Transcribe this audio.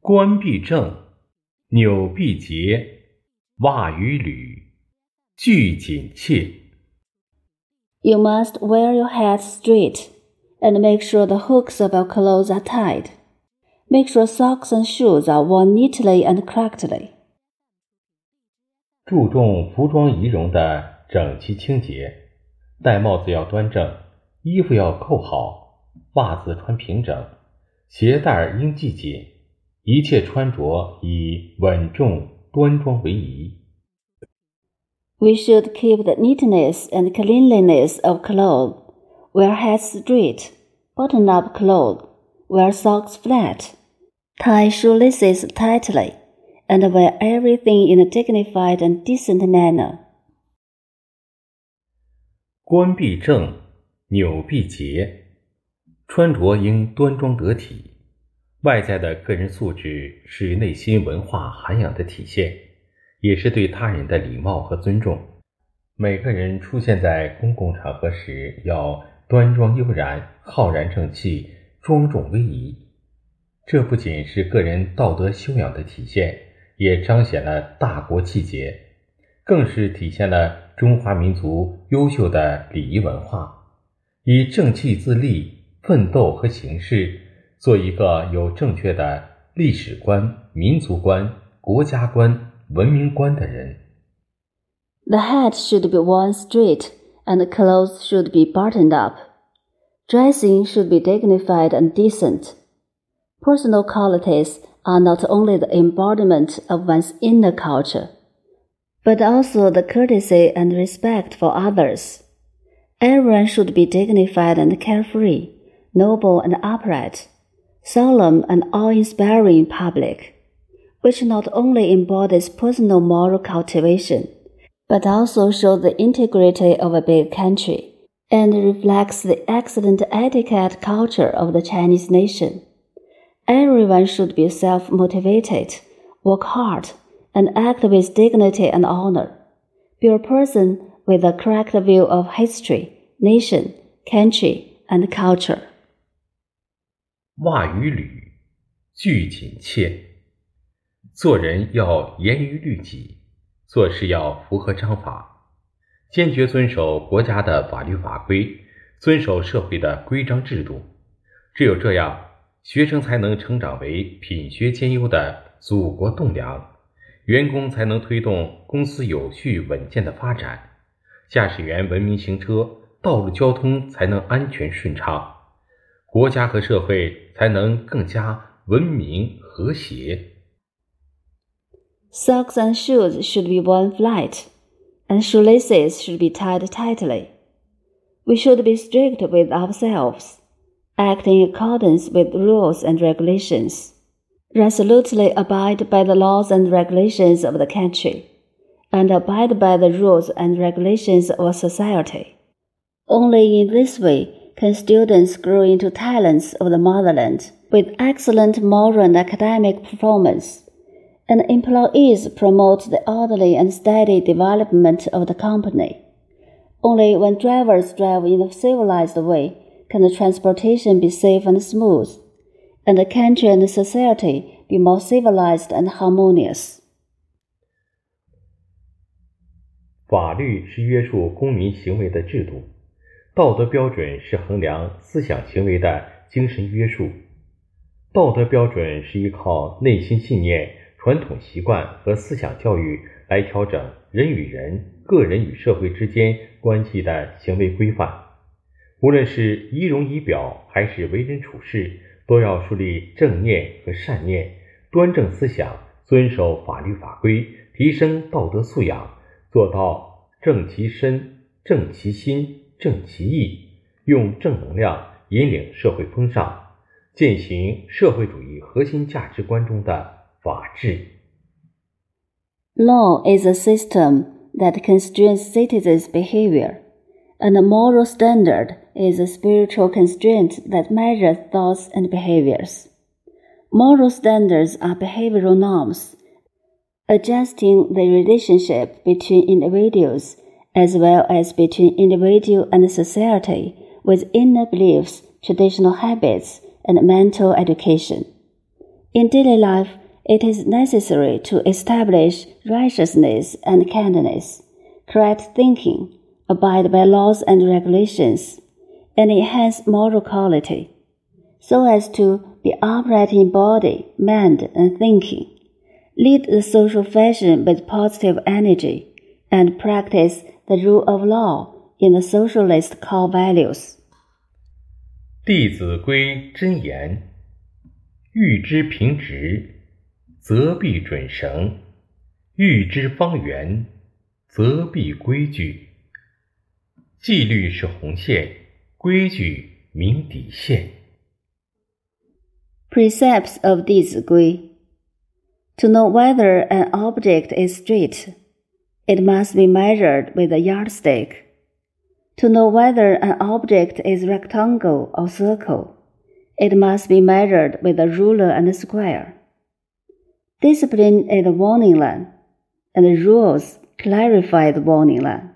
冠必正，纽必结，袜与履俱紧切。You must wear your hat straight and make sure the hooks of your clothes are tied. Make sure socks and shoes are worn neatly and correctly. 注重服装仪容的整齐清洁，戴帽子要端正，衣服要扣好，袜子穿平整，鞋带儿应系紧，一切穿着以稳重端庄为宜。We should keep the neatness and cleanliness of clothes. Wear hats straight, button up clothes, wear socks flat, tie shoelaces tightly, and wear everything in a dignified and decent manner. 冠必正，纽必结，穿着应端庄得体。外在的个人素质是内心文化涵养的体现，也是对他人的礼貌和尊重。每个人出现在公共场合时，要端庄悠然、浩然正气、庄重威仪。这不仅是个人道德修养的体现，也彰显了大国气节，更是体现了中华民族优秀的礼仪文化。以正气自立、奋斗和行事，做一个有正确的历史观、民族观、国家观、文明观的人。 The hat should be worn straight and the clothes should be buttoned up. Dressing should be dignified and decent. Personal qualities are not only the embodiment of one's inner culture, but also the courtesy and respect for others. Everyone should be dignified and carefree, noble and upright, solemn and awe-inspiring public, which not only embodies personal moral cultivation, but also shows the integrity of a big country and reflects the excellent etiquette culture of the Chinese nation. Everyone should be self motivated, work hard, and act with dignity and honor. Be a person with a correct view of history, nation, country, and culture. 袜与履俱紧切。做人要严于律己，做事要符合章法，坚决遵守国家的法律法规，遵守社会的规章制度。只有这样，学生才能成长为品学兼优的祖国栋梁，员工才能推动公司有序稳健的发展，驾驶员文明行车，道路交通才能安全顺畅，国家和社会才能更加文明和谐。 Socks and shoes should be worn flat, and shoelaces should be tied tightly. We should be strict with ourselves, act in accordance with rules and regulations, resolutely abide by the laws and regulations of the country, and abide by the rules and regulations of society. Only in this way can students grow into talents of the motherland with excellent moral and academic performance and employees promote the orderly and steady development of the company. Only when drivers drive in a civilized way can the transportation be safe and smooth, and the country and society be more civilized and harmonious. 法律是约束公民行为的制度， 道德标准是衡量思想行为的精神约束。道德标准是依靠内心信念。传统习惯和思想教育来调整人与人、个人与社会之间关系的行为规范。无论是仪容仪表还是为人处事，都要树立正念和善念，端正思想，遵守法律法规，提升道德素养，做到正其身、正其心、正其意，用正能量引领社会风尚，践行社会主义核心价值观中的。法治。 Law is a system that constrains citizens' behavior, and a moral standard is a spiritual constraint that measures thoughts and behaviors. Moral standards are behavioral norms, adjusting the relationship between individuals as well as between individual and society with inner beliefs, traditional habits, and mental education. In daily life, it is necessary to establish righteousness and kindness, correct thinking, abide by laws and regulations, and enhance moral quality, so as to be upright in body, mind, and thinking, lead the social fashion with positive energy, and practice the rule of law in the socialist core values. 弟子规真言：欲知平直，则必准绳；欲知方圆，则必规矩。纪律是红线，规矩明底线。Precepts of 弟子规：To know whether an object is straight, it must be measured with a yardstick. To know whether an object is rectangle or circle, it must be measured with a ruler and a square. Discipline is the warning line, and rules clarify the warning line.